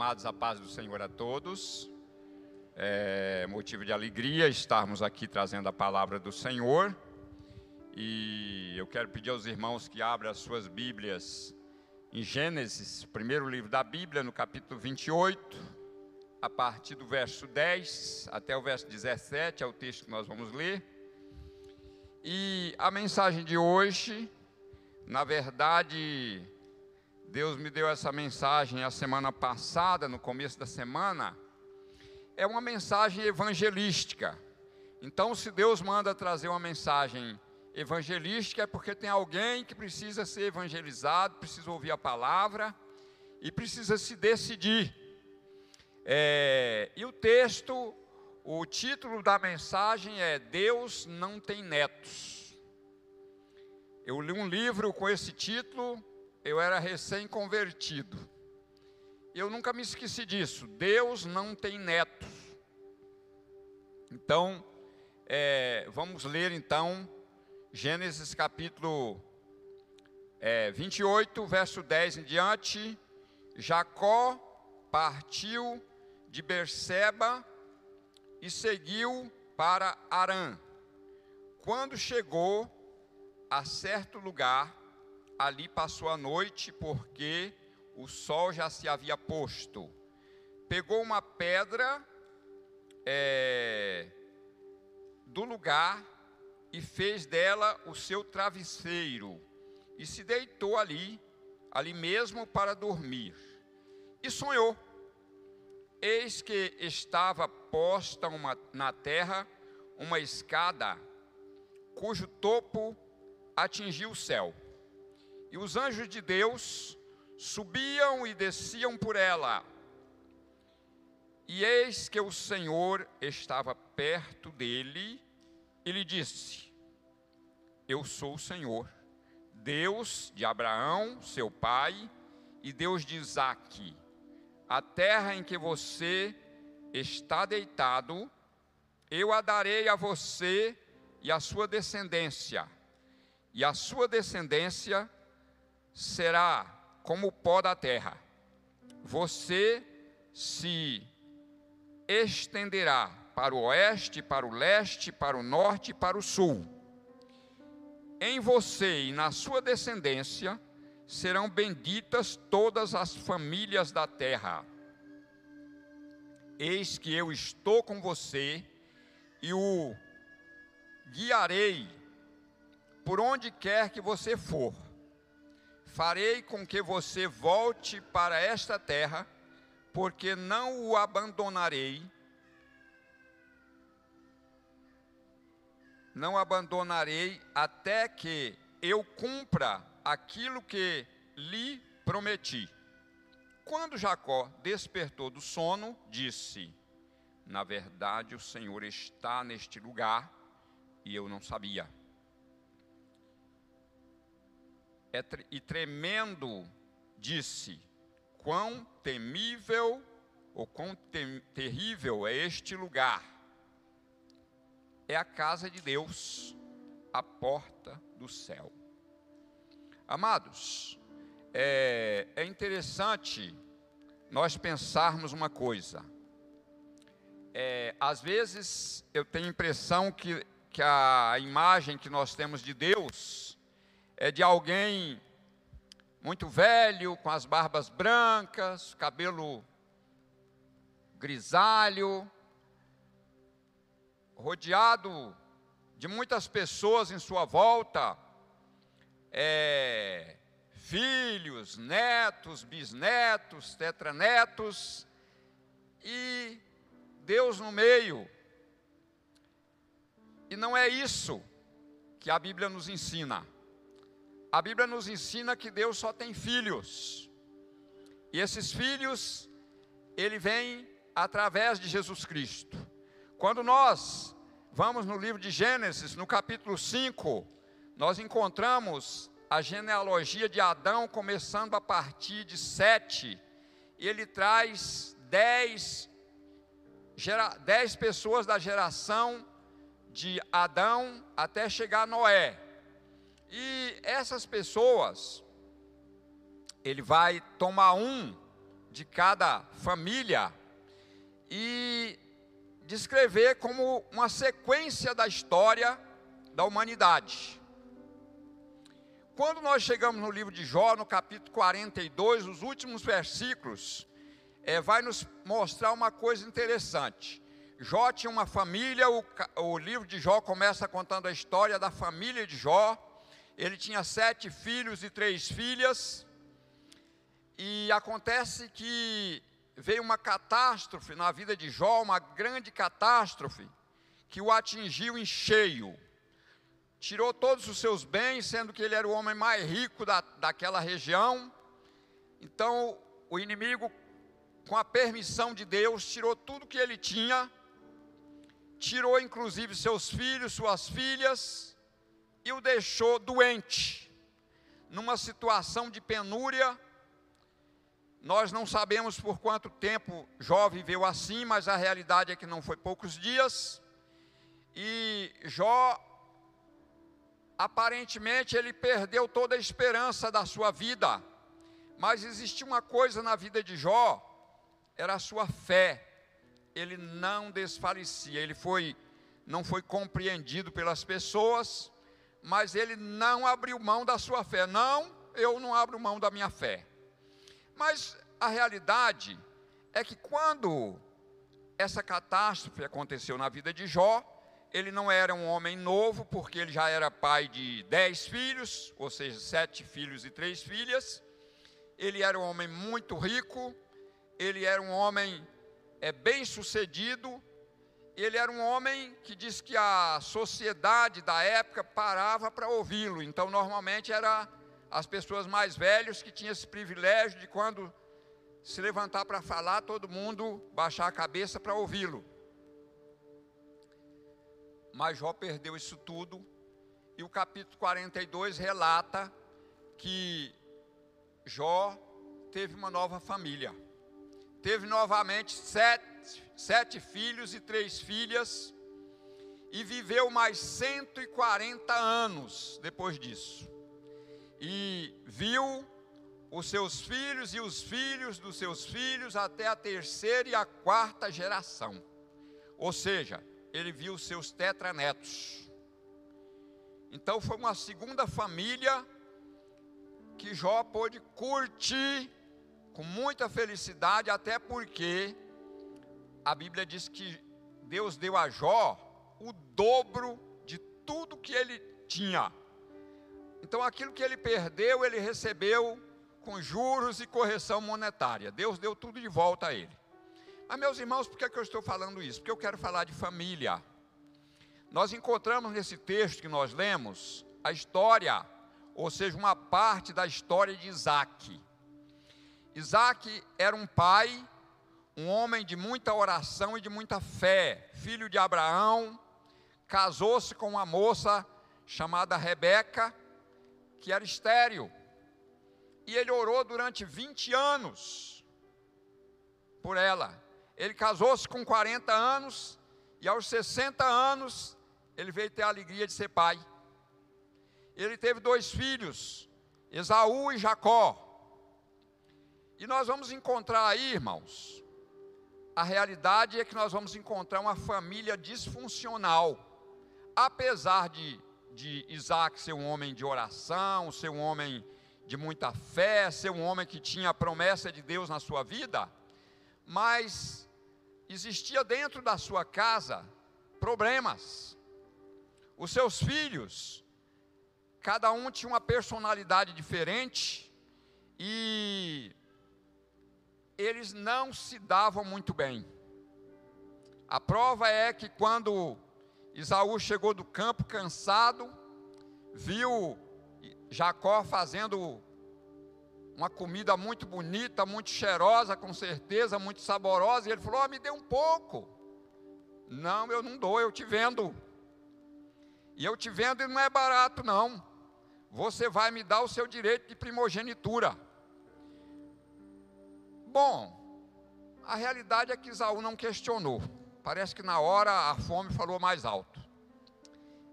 Amados, a paz do Senhor a todos. É motivo de alegria estarmos aqui trazendo a palavra do Senhor. E eu quero pedir aos irmãos que abram as suas Bíblias em Gênesis, primeiro livro da Bíblia, no capítulo 28, a partir do verso 10 até o verso 17, é o texto que nós vamos ler. E a mensagem de hoje, na verdade, Deus me deu essa mensagem a semana passada, no começo da semana. É uma mensagem evangelística. Então, se Deus manda trazer uma mensagem evangelística, é porque tem alguém que precisa ser evangelizado, precisa ouvir a palavra e precisa se decidir. É, e o texto, o título da mensagem é Deus não tem netos. Eu li um livro com esse título eu era recém-convertido. Eu nunca me esqueci disso. Deus não tem netos. Então, é, vamos ler então Gênesis capítulo é, 28, verso 10 em diante. Jacó partiu de Berseba e seguiu para Arã. Quando chegou a certo lugar, ali passou a noite, porque o sol já se havia posto. Pegou uma pedra é, do lugar e fez dela o seu travesseiro, e se deitou ali, ali mesmo para dormir. E sonhou. Eis que estava posta uma, na terra uma escada, cujo topo atingiu o céu e os anjos de Deus subiam e desciam por ela. E eis que o Senhor estava perto dele e lhe disse: Eu sou o Senhor, Deus de Abraão, seu pai, e Deus de Isaque. A terra em que você está deitado, eu a darei a você e a sua descendência, e a sua descendência será como o pó da terra. Você se estenderá para o oeste, para o leste, para o norte e para o sul. Em você e na sua descendência serão benditas todas as famílias da terra. Eis que eu estou com você e o guiarei por onde quer que você for farei com que você volte para esta terra, porque não o abandonarei, não abandonarei até que eu cumpra aquilo que lhe prometi. Quando Jacó despertou do sono, disse: Na verdade, o Senhor está neste lugar e eu não sabia. E tremendo disse: Quão temível ou quão terrível é este lugar! É a casa de Deus, a porta do céu. Amados, é, é interessante nós pensarmos uma coisa. É, às vezes eu tenho a impressão que, que a imagem que nós temos de Deus é de alguém muito velho, com as barbas brancas, cabelo grisalho, rodeado de muitas pessoas em sua volta, é, filhos, netos, bisnetos, tetranetos, e Deus no meio. E não é isso que a Bíblia nos ensina. A Bíblia nos ensina que Deus só tem filhos. E esses filhos, ele vem através de Jesus Cristo. Quando nós vamos no livro de Gênesis, no capítulo 5, nós encontramos a genealogia de Adão começando a partir de Sete, e ele traz dez, gera, dez pessoas da geração de Adão até chegar a Noé. E essas pessoas, ele vai tomar um de cada família e descrever como uma sequência da história da humanidade. Quando nós chegamos no livro de Jó, no capítulo 42, os últimos versículos, é, vai nos mostrar uma coisa interessante. Jó tinha uma família, o, o livro de Jó começa contando a história da família de Jó. Ele tinha sete filhos e três filhas. E acontece que veio uma catástrofe na vida de Jó, uma grande catástrofe, que o atingiu em cheio. Tirou todos os seus bens, sendo que ele era o homem mais rico da, daquela região. Então, o inimigo, com a permissão de Deus, tirou tudo que ele tinha, tirou inclusive seus filhos, suas filhas, e o deixou doente, numa situação de penúria nós não sabemos por quanto tempo Jó viveu assim, mas a realidade é que não foi poucos dias. E Jó, aparentemente, ele perdeu toda a esperança da sua vida. Mas existia uma coisa na vida de Jó, era a sua fé. Ele não desfalecia, ele foi não foi compreendido pelas pessoas, mas ele não abriu mão da sua fé. Não, eu não abro mão da minha fé. Mas a realidade é que quando essa catástrofe aconteceu na vida de Jó, ele não era um homem novo, porque ele já era pai de dez filhos, ou seja, sete filhos e três filhas. Ele era um homem muito rico, ele era um homem é, bem sucedido, ele era um homem que diz que a sociedade da época parava para ouvi-lo. Então, normalmente era as pessoas mais velhas que tinham esse privilégio de quando se levantar para falar, todo mundo baixar a cabeça para ouvi-lo. Mas Jó perdeu isso tudo, e o capítulo 42 relata que Jó teve uma nova família. Teve novamente sete, sete filhos e três filhas, e viveu mais 140 anos depois disso e viu os seus filhos e os filhos dos seus filhos até a terceira e a quarta geração. Ou seja, ele viu seus tetranetos. Então foi uma segunda família que Jó pôde curtir com muita felicidade, até porque a Bíblia diz que Deus deu a Jó o dobro de tudo que ele tinha. Então aquilo que ele perdeu, ele recebeu com juros e correção monetária. Deus deu tudo de volta a ele. Mas, meus irmãos, por que, é que eu estou falando isso? Porque eu quero falar de família. Nós encontramos nesse texto que nós lemos a história, ou seja, uma parte da história de Isaac. Isaac era um pai, um homem de muita oração e de muita fé, filho de Abraão, casou-se com uma moça chamada Rebeca, que era estéril. E ele orou durante 20 anos por ela. Ele casou-se com 40 anos e aos 60 anos ele veio ter a alegria de ser pai. Ele teve dois filhos, Esaú e Jacó. E nós vamos encontrar aí, irmãos, a realidade é que nós vamos encontrar uma família disfuncional. Apesar de de Isaac ser um homem de oração, ser um homem de muita fé, ser um homem que tinha a promessa de Deus na sua vida, mas existia dentro da sua casa problemas. Os seus filhos, cada um tinha uma personalidade diferente e eles não se davam muito bem. A prova é que quando Isaú chegou do campo cansado, viu Jacó fazendo uma comida muito bonita, muito cheirosa, com certeza, muito saborosa, e ele falou: oh, me dê um pouco. Não, eu não dou, eu te vendo. E eu te vendo e não é barato, não. Você vai me dar o seu direito de primogenitura. Bom, a realidade é que Isaú não questionou. Parece que na hora a fome falou mais alto.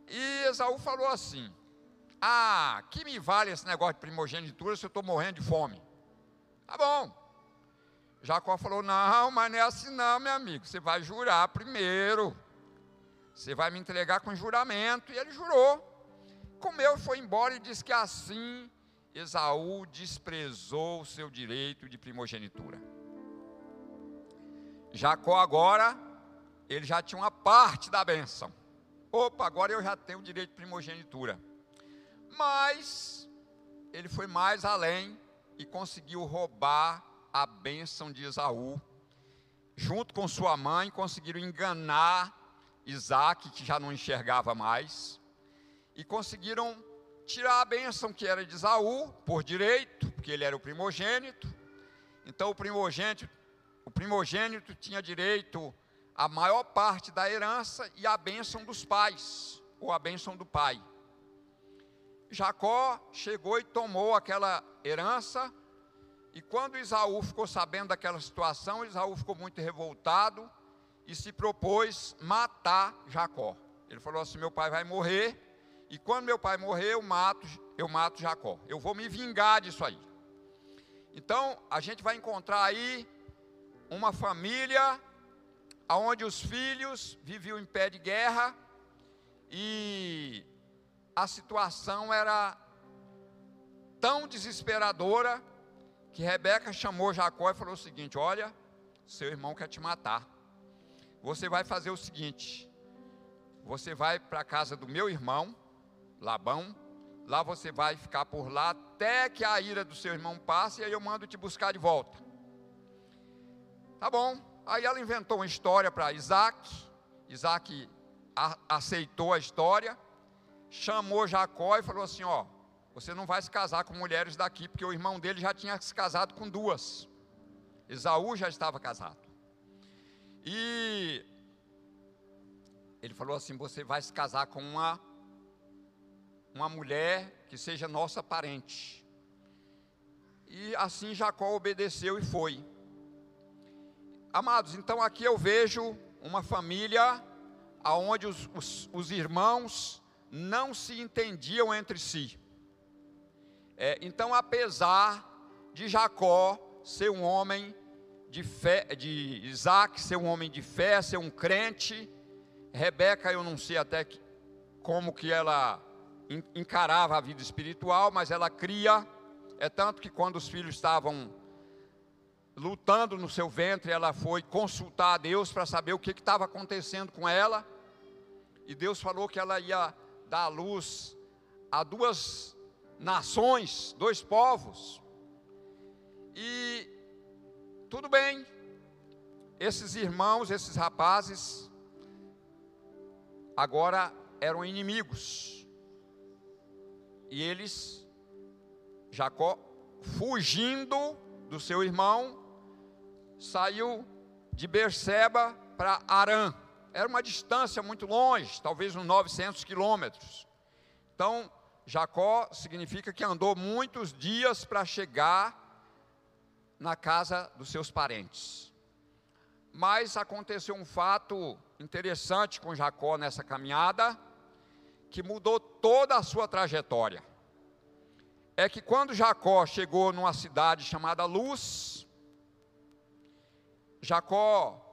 E Esaú falou assim: Ah, que me vale esse negócio de primogenitura se eu estou morrendo de fome? Tá bom. Jacó falou: Não, mas não é assim, não, meu amigo. Você vai jurar primeiro. Você vai me entregar com juramento. E ele jurou. Comeu foi embora e disse que assim Esaú desprezou o seu direito de primogenitura. Jacó agora, ele já tinha uma parte da benção. Opa, agora eu já tenho o direito de primogenitura. Mas ele foi mais além e conseguiu roubar a bênção de Esaú. Junto com sua mãe, conseguiram enganar Isaac, que já não enxergava mais, e conseguiram tirar a bênção que era de Esaú, por direito, porque ele era o primogênito. Então o primogênito, o primogênito tinha direito à maior parte da herança e à bênção dos pais, ou a bênção do pai. Jacó chegou e tomou aquela herança, e quando Isaú ficou sabendo daquela situação, Isaú ficou muito revoltado e se propôs matar Jacó. Ele falou assim: Meu pai vai morrer, e quando meu pai morrer, eu mato, eu mato Jacó. Eu vou me vingar disso aí. Então, a gente vai encontrar aí uma família onde os filhos viviam em pé de guerra e a situação era tão desesperadora que Rebeca chamou Jacó e falou o seguinte: Olha, seu irmão quer te matar. Você vai fazer o seguinte: você vai para a casa do meu irmão, Labão, lá você vai ficar por lá até que a ira do seu irmão passe e aí eu mando te buscar de volta. Tá bom. Aí ela inventou uma história para Isaac. Isaac aceitou a história chamou Jacó e falou assim: Ó, você não vai se casar com mulheres daqui, porque o irmão dele já tinha se casado com duas. Esaú já estava casado. E ele falou assim: Você vai se casar com uma, uma mulher que seja nossa parente. E assim Jacó obedeceu e foi. Amados, então aqui eu vejo uma família onde os, os, os irmãos não se entendiam entre si. É, então, apesar de Jacó ser um homem de fé, de Isaac ser um homem de fé, ser um crente, Rebeca, eu não sei até que, como que ela encarava a vida espiritual, mas ela cria, é tanto que quando os filhos estavam lutando no seu ventre, ela foi consultar a Deus para saber o que estava acontecendo com ela, e Deus falou que ela ia dar luz a duas nações, dois povos. E tudo bem, esses irmãos, esses rapazes, agora eram inimigos. E eles, Jacó, fugindo do seu irmão, saiu de Berseba para Arã era uma distância muito longe, talvez uns 900 quilômetros. Então, Jacó significa que andou muitos dias para chegar na casa dos seus parentes. Mas aconteceu um fato interessante com Jacó nessa caminhada, que mudou toda a sua trajetória. É que quando Jacó chegou numa cidade chamada Luz, Jacó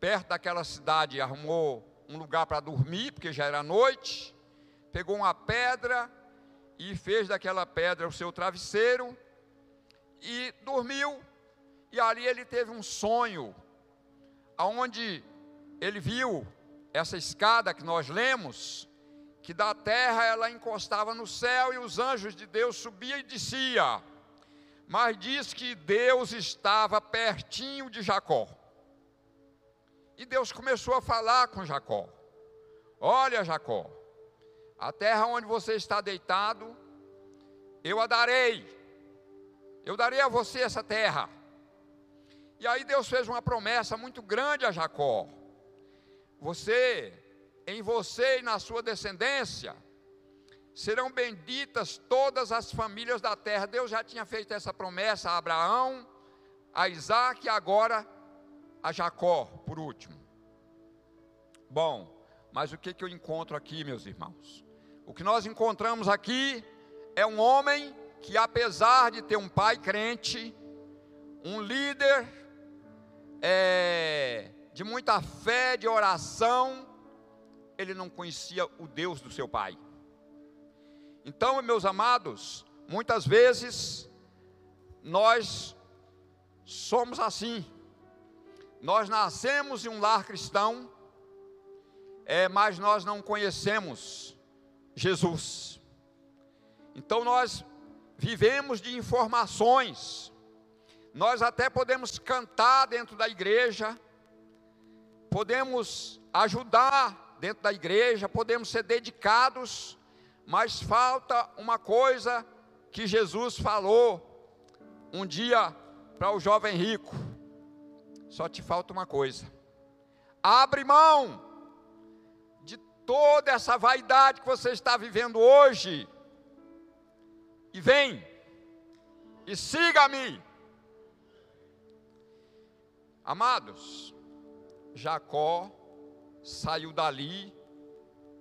perto daquela cidade, arrumou um lugar para dormir, porque já era noite, pegou uma pedra e fez daquela pedra o seu travesseiro e dormiu. E ali ele teve um sonho, aonde ele viu essa escada que nós lemos, que da terra ela encostava no céu e os anjos de Deus subiam e descia. Mas diz que Deus estava pertinho de Jacó. E Deus começou a falar com Jacó: Olha, Jacó, a terra onde você está deitado, eu a darei. Eu darei a você essa terra. E aí Deus fez uma promessa muito grande a Jacó. Você, em você e na sua descendência, serão benditas todas as famílias da terra. Deus já tinha feito essa promessa a Abraão, a Isaac e agora a Jacó, por último. Bom, mas o que, que eu encontro aqui, meus irmãos? O que nós encontramos aqui é um homem que, apesar de ter um pai crente, um líder é, de muita fé, de oração, ele não conhecia o Deus do seu pai. Então, meus amados, muitas vezes nós somos assim. Nós nascemos em um lar cristão, é, mas nós não conhecemos Jesus. Então nós vivemos de informações. Nós até podemos cantar dentro da igreja, podemos ajudar dentro da igreja, podemos ser dedicados, mas falta uma coisa que Jesus falou um dia para o jovem rico: só te falta uma coisa. Abre mão de toda essa vaidade que você está vivendo hoje e vem e siga-me. Amados, Jacó saiu dali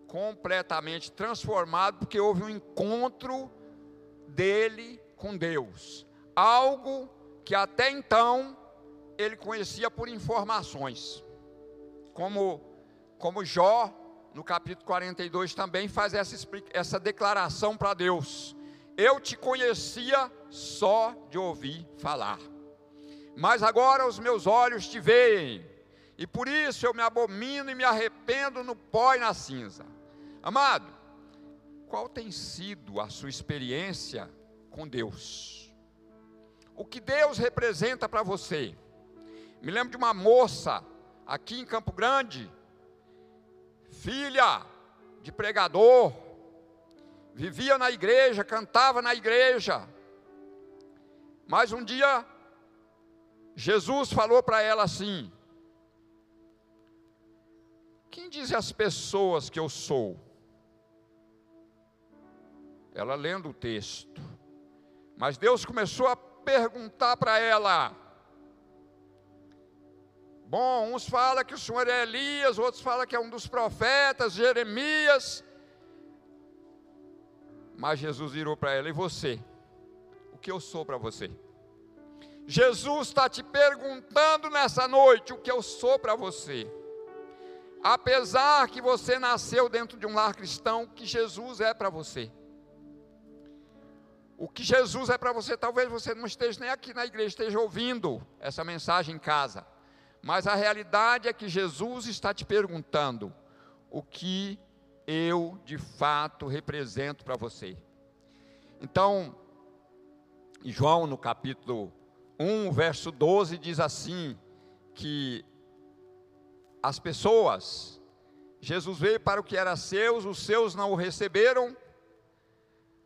completamente transformado, porque houve um encontro dele com Deus. Algo que até então ele conhecia por informações. Como, como Jó, no capítulo 42, também faz essa, essa declaração para Deus: Eu te conhecia só de ouvir falar, mas agora os meus olhos te veem, e por isso eu me abomino e me arrependo no pó e na cinza. Amado, qual tem sido a sua experiência com Deus? O que Deus representa para você? Me lembro de uma moça aqui em Campo Grande, filha de pregador, vivia na igreja, cantava na igreja, mas um dia Jesus falou para ela assim: Quem dizem as pessoas que eu sou? ela lendo o texto. Mas Deus começou a perguntar para ela. Bom, uns falam que o senhor é Elias, outros falam que é um dos profetas, Jeremias. Mas Jesus virou para ela: E você? O que eu sou para você? Jesus está te perguntando nessa noite o que eu sou para você. Apesar que você nasceu dentro de um lar cristão, que Jesus é para você. O que Jesus é para você, talvez você não esteja nem aqui na igreja, esteja ouvindo essa mensagem em casa. Mas a realidade é que Jesus está te perguntando o que eu de fato represento para você. Então, João no capítulo 1, verso 12 diz assim que as pessoas Jesus veio para o que era seus, os seus não o receberam,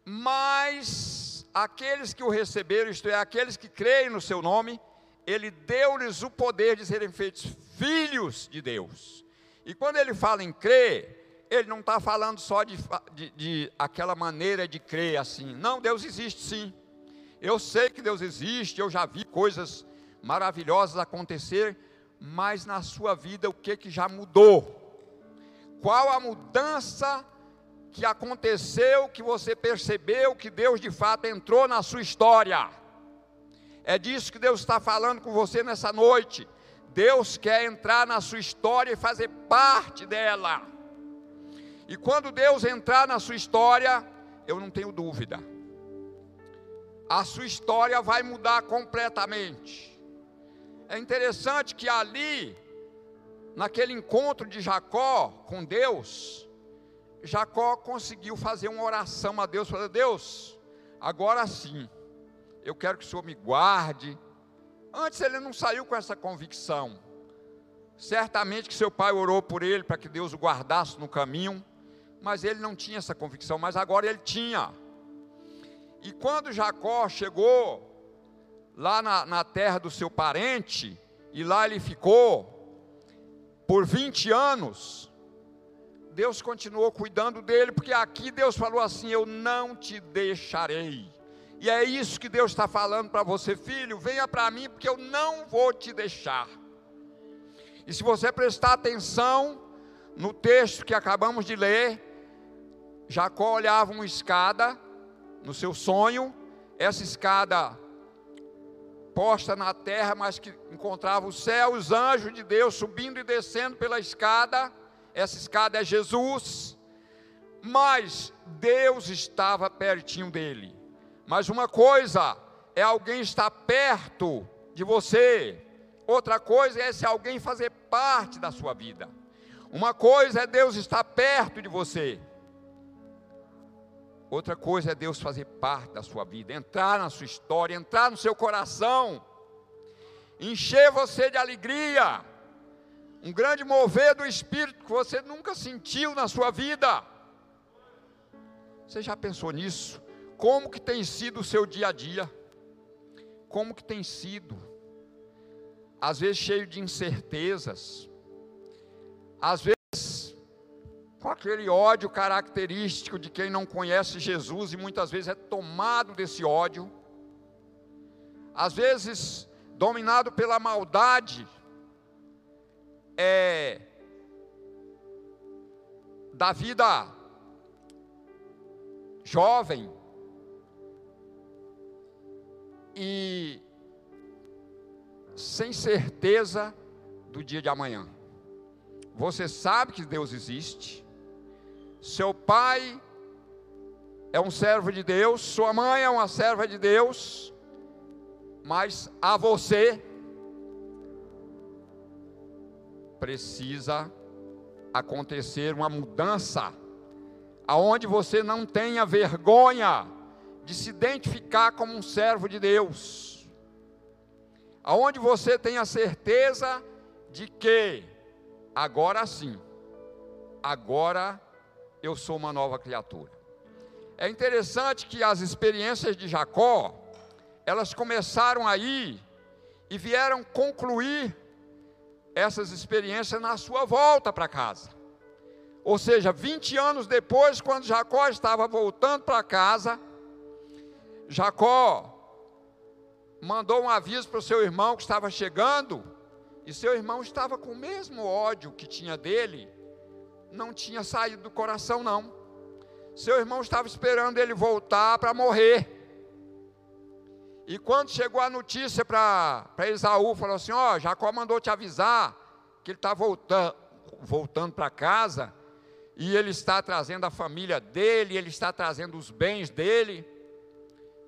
mas aqueles que o receberam, isto é, aqueles que creem no seu nome, ele deu-lhes o poder de serem feitos filhos de Deus. E quando ele fala em crer, ele não está falando só de, de, de, aquela maneira de crer assim. Não, Deus existe sim. Eu sei que Deus existe, eu já vi coisas maravilhosas acontecer, mas na sua vida o que, que já mudou? Qual a mudança que aconteceu, que você percebeu que Deus de fato entrou na sua história. É disso que Deus está falando com você nessa noite. Deus quer entrar na sua história e fazer parte dela. E quando Deus entrar na sua história, eu não tenho dúvida, a sua história vai mudar completamente. É interessante que ali, naquele encontro de Jacó com Deus, Jacó conseguiu fazer uma oração a Deus, falou: Deus, agora sim, eu quero que o Senhor me guarde. Antes ele não saiu com essa convicção. Certamente que seu pai orou por ele para que Deus o guardasse no caminho, mas ele não tinha essa convicção, mas agora ele tinha. E quando Jacó chegou lá na, na terra do seu parente, e lá ele ficou por 20 anos, Deus continuou cuidando dele, porque aqui Deus falou assim: Eu não te deixarei. E é isso que Deus está falando para você, filho: venha para mim, porque eu não vou te deixar. E se você prestar atenção no texto que acabamos de ler, Jacó olhava uma escada no seu sonho, essa escada posta na terra, mas que encontrava o céu, os anjos de Deus subindo e descendo pela escada. Essa escada é Jesus. Mas Deus estava pertinho dele. Mas uma coisa é alguém estar perto de você, outra coisa é se alguém fazer parte da sua vida. Uma coisa é Deus estar perto de você. Outra coisa é Deus fazer parte da sua vida, entrar na sua história, entrar no seu coração, encher você de alegria, um grande mover do Espírito que você nunca sentiu na sua vida. Você já pensou nisso? Como que tem sido o seu dia a dia? Como que tem sido? Às vezes cheio de incertezas, às vezes com aquele ódio característico de quem não conhece Jesus e muitas vezes é tomado desse ódio, às vezes dominado pela maldade, é, da vida jovem e sem certeza do dia de amanhã. Você sabe que Deus existe, seu pai é um servo de Deus, sua mãe é uma serva de Deus, mas a você precisa acontecer uma mudança, aonde você não tenha vergonha de se identificar como um servo de Deus, aonde você tenha certeza de que agora sim, agora eu sou uma nova criatura. É interessante que as experiências de Jacó, elas começaram aí e vieram concluir essas experiências na sua volta para casa. Ou seja, 20 anos depois, quando Jacó estava voltando para casa, Jacó mandou um aviso para o seu irmão que estava chegando, e seu irmão estava com o mesmo ódio que tinha dele, não tinha saído do coração, não. Seu irmão estava esperando ele voltar para morrer. E quando chegou a notícia para Esaú, falou assim: Ó, oh, Jacó mandou te avisar que ele está voltando, voltando para casa, e ele está trazendo a família dele, ele está trazendo os bens dele.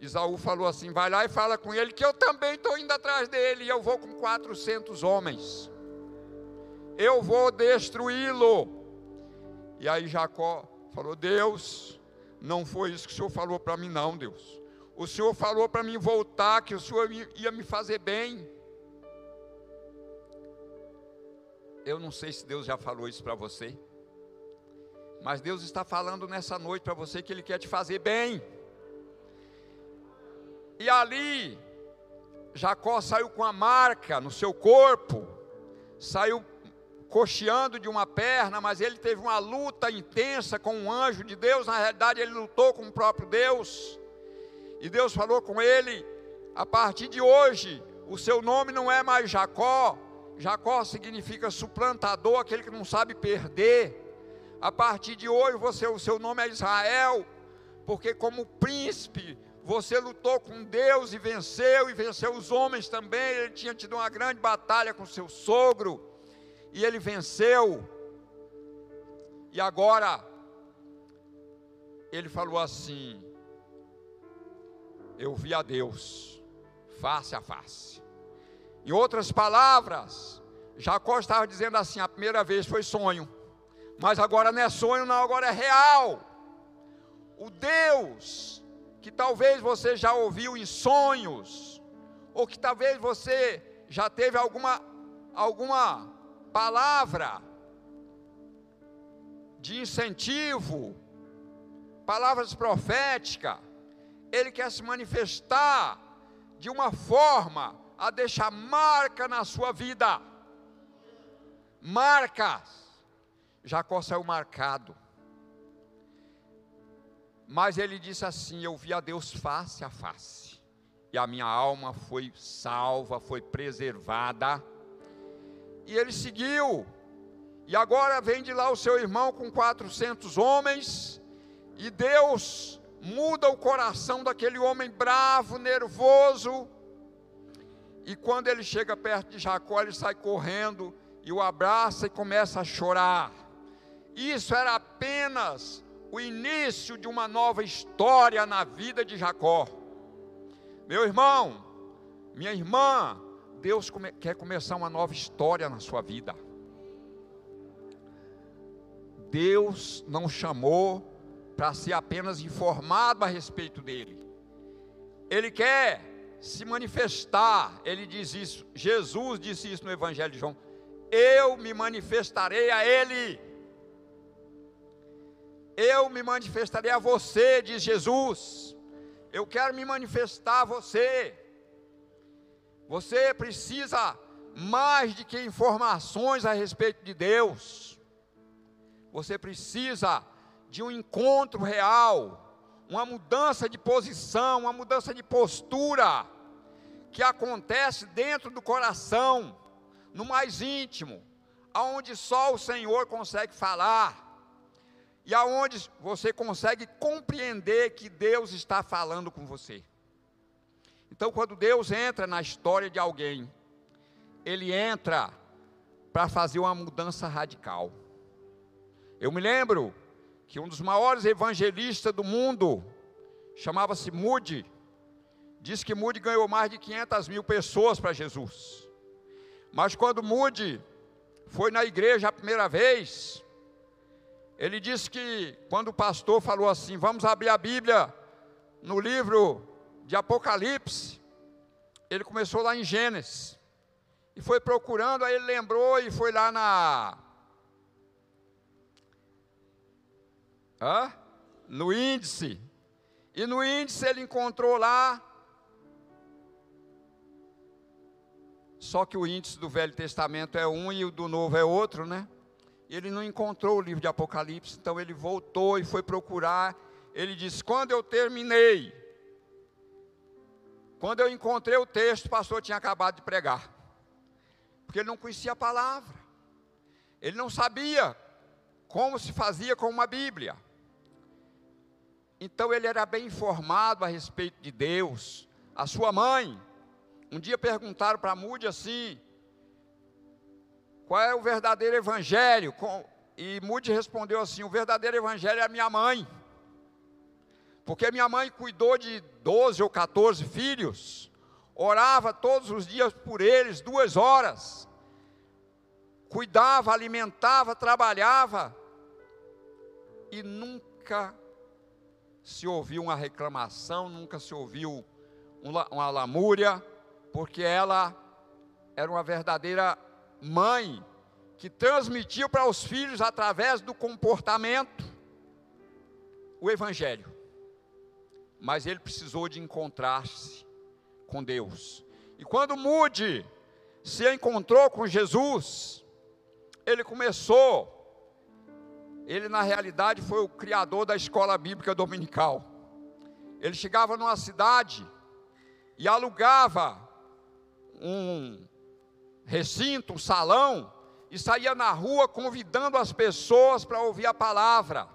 Esaú falou assim: vai lá e fala com ele que eu também estou indo atrás dele, e eu vou com 400 homens. Eu vou destruí-lo. E aí Jacó falou: Deus, não foi isso que o Senhor falou para mim, não, Deus. O Senhor falou para mim voltar, que o Senhor ia me fazer bem. Eu não sei se Deus já falou isso para você, mas Deus está falando nessa noite para você que Ele quer te fazer bem. E ali, Jacó saiu com a marca no seu corpo, saiu cocheando de uma perna, mas ele teve uma luta intensa com um anjo de Deus. Na realidade, ele lutou com o próprio Deus. E Deus falou com ele: a partir de hoje, o seu nome não é mais Jacó. Jacó significa suplantador, aquele que não sabe perder. A partir de hoje, você, o seu nome é Israel, porque como príncipe, você lutou com Deus e venceu, e venceu os homens também. Ele tinha tido uma grande batalha com seu sogro e ele venceu. E agora, ele falou assim: Eu vi a Deus face a face. Em outras palavras, Jacó estava dizendo assim: a primeira vez foi sonho, mas agora não é sonho, não, agora é real. O Deus que talvez você já ouviu em sonhos, ou que talvez você já teve alguma alguma palavra de incentivo, palavras proféticas, ele quer se manifestar de uma forma a deixar marca na sua vida. Marcas. Jacó saiu marcado. Mas ele disse assim: Eu vi a Deus face a face, e a minha alma foi salva, foi preservada e ele seguiu. E agora vem de lá o seu irmão com 400 homens. E Deus muda o coração daquele homem bravo, nervoso. E quando ele chega perto de Jacó, ele sai correndo e o abraça e começa a chorar. Isso era apenas o início de uma nova história na vida de Jacó. Meu irmão, minha irmã, Deus come quer começar uma nova história na sua vida. Deus não chamou para ser apenas informado a respeito dele. Ele quer se manifestar. Ele diz isso. Jesus disse isso no Evangelho de João. Eu me manifestarei a ele. Eu me manifestarei a você, diz Jesus. Eu quero me manifestar a você. Você precisa mais de que informações a respeito de Deus. Você precisa de um encontro real, uma mudança de posição, uma mudança de postura, que acontece dentro do coração, no mais íntimo, aonde só o Senhor consegue falar, e aonde você consegue compreender que Deus está falando com você. Então, quando Deus entra na história de alguém, Ele entra para fazer uma mudança radical. Eu me lembro que um dos maiores evangelistas do mundo chamava-se Moody. Diz que Moody ganhou mais de 500 mil pessoas para Jesus. Mas quando Moody foi na igreja a primeira vez, ele disse que quando o pastor falou assim: Vamos abrir a Bíblia no livro de Apocalipse, ele começou lá em Gênesis. E foi procurando, aí ele lembrou e foi lá na Hã? no índice. E no índice ele encontrou lá. Só que o índice do Velho Testamento é um e o do Novo é outro, né? Ele não encontrou o livro de Apocalipse, então ele voltou e foi procurar. Ele disse: Quando eu terminei, quando eu encontrei o texto, o pastor tinha acabado de pregar, porque ele não conhecia a palavra, ele não sabia como se fazia com uma Bíblia. Então ele era bem informado a respeito de Deus. A sua mãe, um dia perguntaram para Mude assim: qual é o verdadeiro evangelho? E Mude respondeu assim: o verdadeiro evangelho é a minha mãe. Porque minha mãe cuidou de 12 ou 14 filhos, orava todos os dias por eles, duas horas, cuidava, alimentava, trabalhava, e nunca se ouviu uma reclamação, nunca se ouviu uma lamúria, porque ela era uma verdadeira mãe que transmitiu para os filhos através do comportamento o evangelho. Mas ele precisou de encontrar-se com Deus. E quando Mude se encontrou com Jesus, ele começou ele na realidade foi o criador da escola bíblica dominical. Ele chegava numa cidade e alugava um recinto, um salão, e saía na rua convidando as pessoas para ouvir a palavra.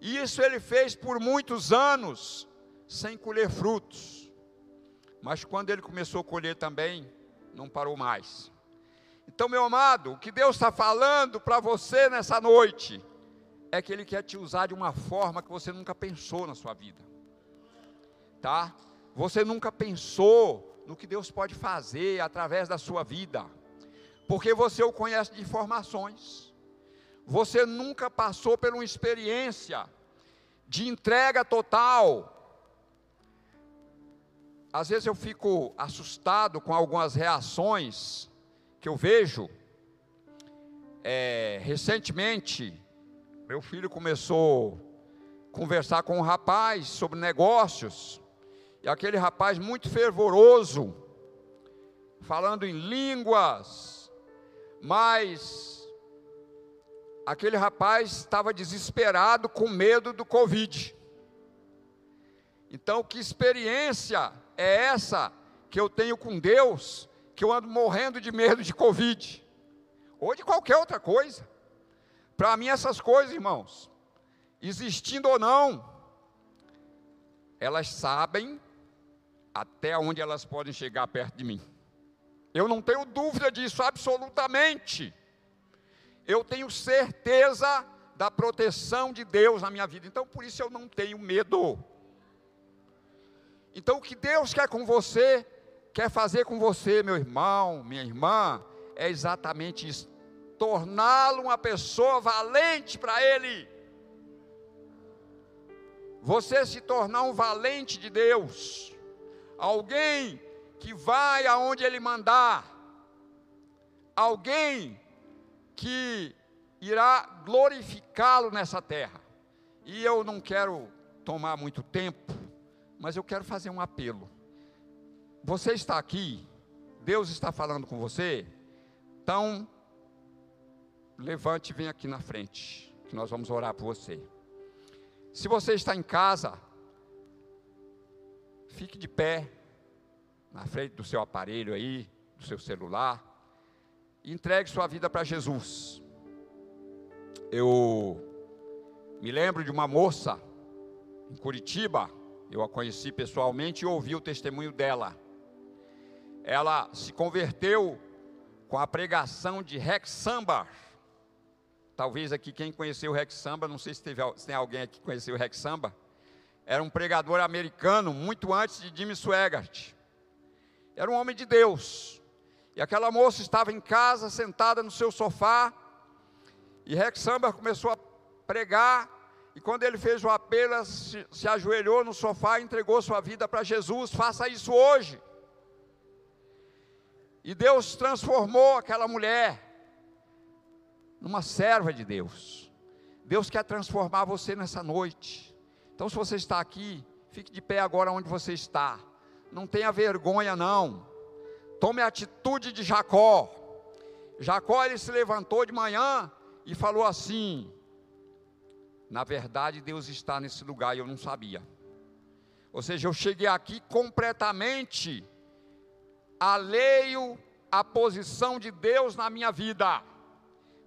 E isso ele fez por muitos anos, sem colher frutos. Mas quando ele começou a colher também, não parou mais. Então, meu amado, o que Deus está falando para você nessa noite, é que Ele quer te usar de uma forma que você nunca pensou na sua vida, tá? Você nunca pensou no que Deus pode fazer através da sua vida, porque você o conhece de informações, você nunca passou por uma experiência de entrega total. Às vezes eu fico assustado com algumas reações que eu vejo. É, recentemente, meu filho começou a conversar com um rapaz sobre negócios, e aquele rapaz muito fervoroso, falando em línguas, mas aquele rapaz estava desesperado com medo do Covid. Então, que experiência é essa que eu tenho com Deus, que eu ando morrendo de medo de Covid, ou de qualquer outra coisa? Para mim, essas coisas, irmãos, existindo ou não, elas sabem até onde elas podem chegar perto de mim. Eu não tenho dúvida disso, absolutamente. Eu tenho certeza da proteção de Deus na minha vida. Então, por isso eu não tenho medo. Então, o que Deus quer com você, quer fazer com você, meu irmão, minha irmã, é exatamente isso: torná-lo uma pessoa valente para Ele. Você se tornar um valente de Deus, alguém que vai aonde Ele mandar, alguém que irá glorificá-lo nessa terra. E eu não quero tomar muito tempo, mas eu quero fazer um apelo. Você está aqui, Deus está falando com você, então levante e vem aqui na frente, que nós vamos orar por você. Se você está em casa, fique de pé, na frente do seu aparelho aí, do seu celular, e entregue sua vida para Jesus. Eu me lembro de uma moça em Curitiba, eu a conheci pessoalmente e ouvi o testemunho dela. Ela se converteu com a pregação de Rex Samba. Talvez aqui quem conheceu o Rex Samba, não sei se, teve, se tem alguém aqui que conheceu o Rex Samba. Era um pregador americano, muito antes de Jimmy Swaggart. Era um homem de Deus. E aquela moça estava em casa, sentada no seu sofá, e Rex Samba começou a pregar, e quando ele fez o apelo, se, se ajoelhou no sofá e entregou sua vida para Jesus. Faça isso hoje. E Deus transformou aquela mulher numa serva de Deus. Deus quer transformar você nessa noite. Então, se você está aqui, fique de pé agora onde você está não tenha vergonha não. Tome a atitude de Jacó. Jacó ele se levantou de manhã e falou assim: Na verdade, Deus está nesse lugar e eu não sabia. Ou seja, eu cheguei aqui completamente alheio à posição de Deus na minha vida.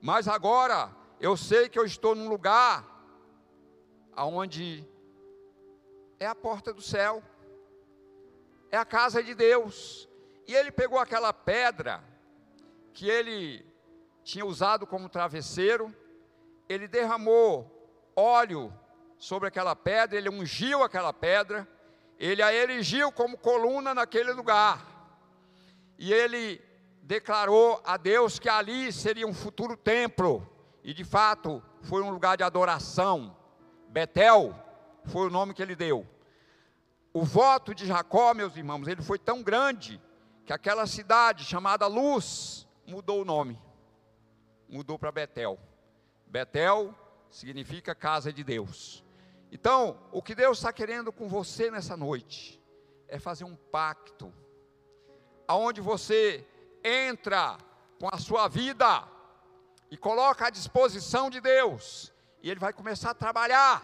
Mas agora eu sei que eu estou num lugar aonde é a porta do céu é a casa de Deus. E ele pegou aquela pedra que ele tinha usado como travesseiro, ele derramou óleo sobre aquela pedra, ele ungiu aquela pedra, ele a erigiu como coluna naquele lugar. E ele declarou a Deus que ali seria um futuro templo, e de fato foi um lugar de adoração. Betel foi o nome que ele deu. O voto de Jacó, meus irmãos, ele foi tão grande que aquela cidade chamada Luz mudou o nome. Mudou para Betel. Betel significa casa de Deus. Então, o que Deus está querendo com você nessa noite é fazer um pacto, aonde você entra com a sua vida e coloca à disposição de Deus, e Ele vai começar a trabalhar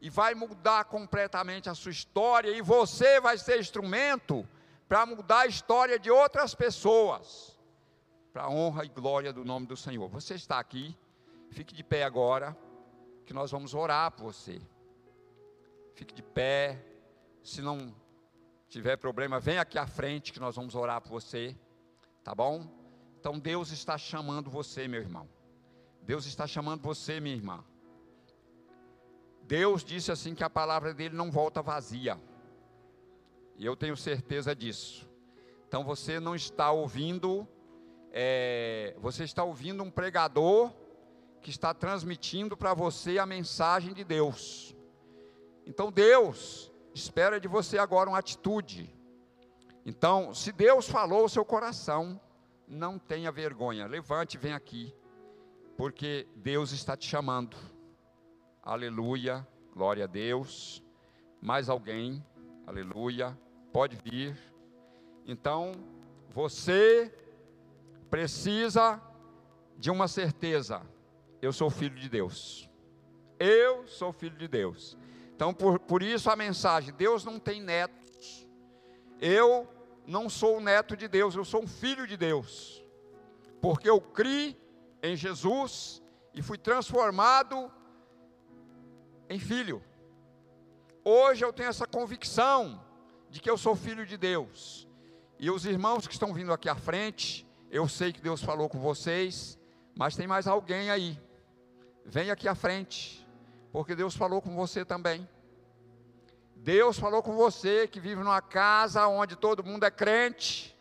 e vai mudar completamente a sua história, e você vai ser instrumento para mudar a história de outras pessoas, para a honra e glória do nome do Senhor. Você está aqui, fique de pé agora, que nós vamos orar por você. Fique de pé, se não tiver problema, vem aqui à frente que nós vamos orar por você, tá bom? Então Deus está chamando você, meu irmão. Deus está chamando você, minha irmã. Deus disse assim que a palavra dele não volta vazia. E eu tenho certeza disso. Então você não está ouvindo, é, você está ouvindo um pregador que está transmitindo para você a mensagem de Deus. Então Deus espera de você agora uma atitude. Então, se Deus falou o seu coração, não tenha vergonha. Levante e vem aqui, porque Deus está te chamando. Aleluia, glória a Deus. Mais alguém? Aleluia. Pode vir. Então, você precisa de uma certeza: eu sou filho de Deus. Eu sou filho de Deus. Então, por, por isso a mensagem: Deus não tem netos. Eu não sou o neto de Deus, eu sou um filho de Deus. Porque eu criei em Jesus e fui transformado em filho. Hoje eu tenho essa convicção de que eu sou filho de Deus. E os irmãos que estão vindo aqui à frente, eu sei que Deus falou com vocês, mas tem mais alguém aí. Vem aqui à frente, porque Deus falou com você também. Deus falou com você que vive numa casa onde todo mundo é crente,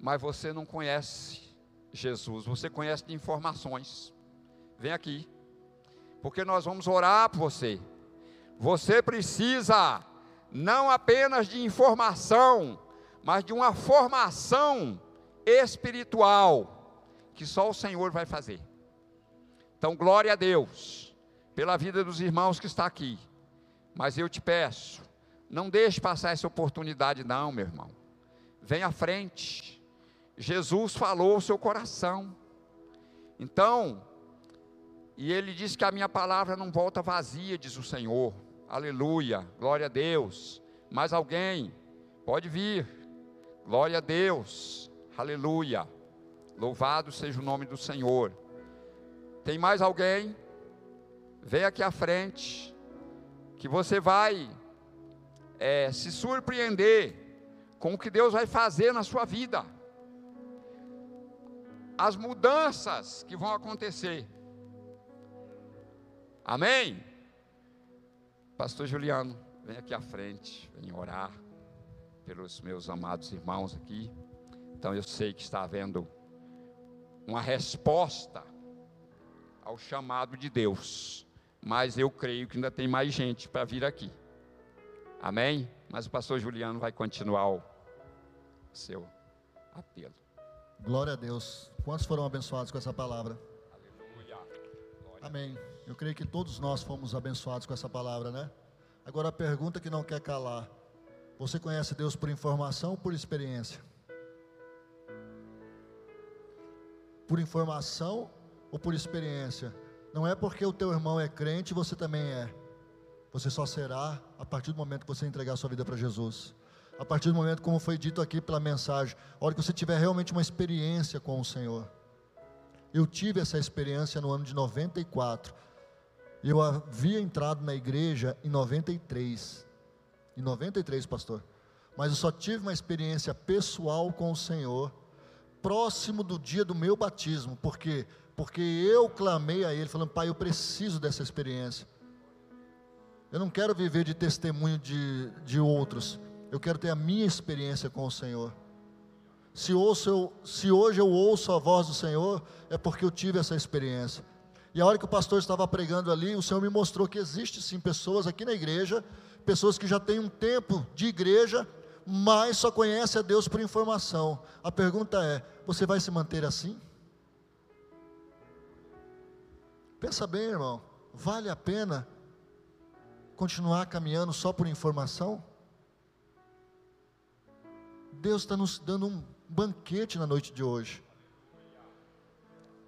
mas você não conhece Jesus, você conhece de informações. Vem aqui, porque nós vamos orar por você. Você precisa não apenas de informação, mas de uma formação espiritual que só o Senhor vai fazer. Então, glória a Deus pela vida dos irmãos que está aqui. Mas eu te peço, não deixe passar essa oportunidade, não, meu irmão. Vem à frente. Jesus falou o seu coração. Então, e ele diz que a minha palavra não volta vazia, diz o Senhor. Aleluia, glória a Deus. Mais alguém? Pode vir. Glória a Deus. Aleluia. Louvado seja o nome do Senhor. Tem mais alguém? Vem aqui à frente que você vai é, se surpreender com o que Deus vai fazer na sua vida, as mudanças que vão acontecer. Amém? Pastor Juliano, vem aqui à frente, vem orar pelos meus amados irmãos aqui. Então eu sei que está havendo uma resposta ao chamado de Deus mas eu creio que ainda tem mais gente para vir aqui. Amém? Mas o pastor Juliano vai continuar o seu apelo. Glória a Deus. Quantos foram abençoados com essa palavra? Aleluia. Amém. Eu creio que todos nós fomos abençoados com essa palavra, né? Agora a pergunta que não quer calar: Você conhece Deus por informação ou por experiência? Por informação ou por experiência? Não é porque o teu irmão é crente, você também é. Você só será a partir do momento que você entregar sua vida para Jesus. A partir do momento, como foi dito aqui pela mensagem, a hora que você tiver realmente uma experiência com o Senhor. Eu tive essa experiência no ano de 94. Eu havia entrado na igreja em 93. Em 93, pastor. Mas eu só tive uma experiência pessoal com o Senhor próximo do dia do meu batismo, porque porque eu clamei a Ele, falando, Pai, eu preciso dessa experiência. Eu não quero viver de testemunho de, de outros, eu quero ter a minha experiência com o Senhor. Se, ouço eu, se hoje eu ouço a voz do Senhor, é porque eu tive essa experiência. E a hora que o pastor estava pregando ali, o Senhor me mostrou que existe sim pessoas aqui na igreja, pessoas que já têm um tempo de igreja, mas só conhecem a Deus por informação. A pergunta é: você vai se manter assim? Pensa bem, irmão, vale a pena continuar caminhando só por informação? Deus está nos dando um banquete na noite de hoje.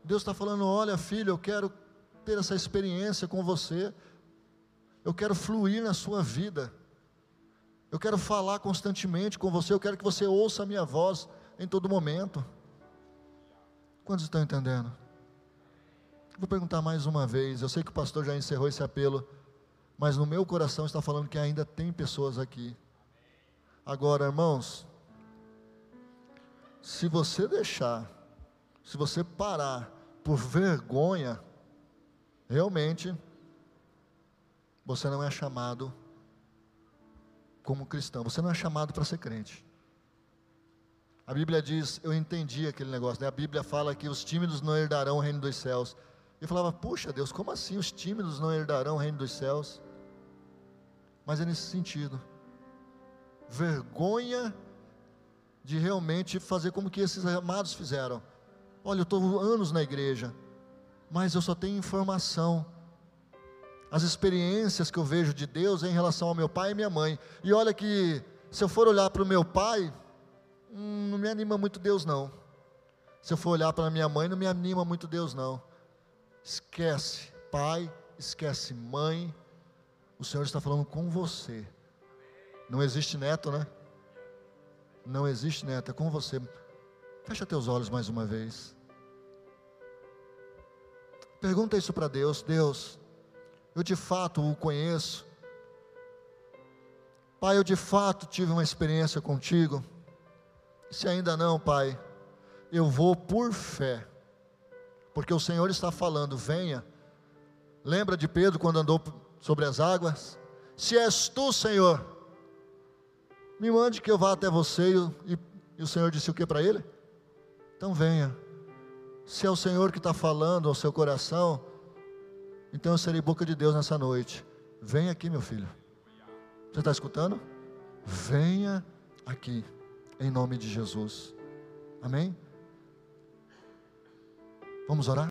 Deus está falando: olha, filho, eu quero ter essa experiência com você, eu quero fluir na sua vida, eu quero falar constantemente com você, eu quero que você ouça a minha voz em todo momento. Quantos estão entendendo? Vou perguntar mais uma vez. Eu sei que o pastor já encerrou esse apelo, mas no meu coração está falando que ainda tem pessoas aqui. Agora, irmãos, se você deixar, se você parar por vergonha, realmente você não é chamado como cristão, você não é chamado para ser crente. A Bíblia diz, eu entendi aquele negócio, né? a Bíblia fala que os tímidos não herdarão o reino dos céus. Eu falava, puxa Deus, como assim os tímidos não herdarão o reino dos céus? Mas é nesse sentido. Vergonha de realmente fazer como que esses amados fizeram. Olha, eu estou anos na igreja, mas eu só tenho informação. As experiências que eu vejo de Deus em relação ao meu pai e minha mãe. E olha que, se eu for olhar para o meu pai, hum, não me anima muito Deus, não. Se eu for olhar para minha mãe, não me anima muito Deus, não. Esquece pai, esquece mãe. O Senhor está falando com você. Não existe neto, né? Não existe neto, é com você. Fecha teus olhos mais uma vez. Pergunta isso para Deus: Deus, eu de fato o conheço. Pai, eu de fato tive uma experiência contigo. Se ainda não, Pai, eu vou por fé, porque o Senhor está falando: venha. Lembra de Pedro quando andou sobre as águas? Se és tu, Senhor, me mande que eu vá até você. E, e o Senhor disse o que para ele? Então venha. Se é o Senhor que está falando ao seu coração, então eu serei boca de Deus nessa noite. Venha aqui, meu filho. Você está escutando? Venha aqui, em nome de Jesus. Amém? Vamos orar?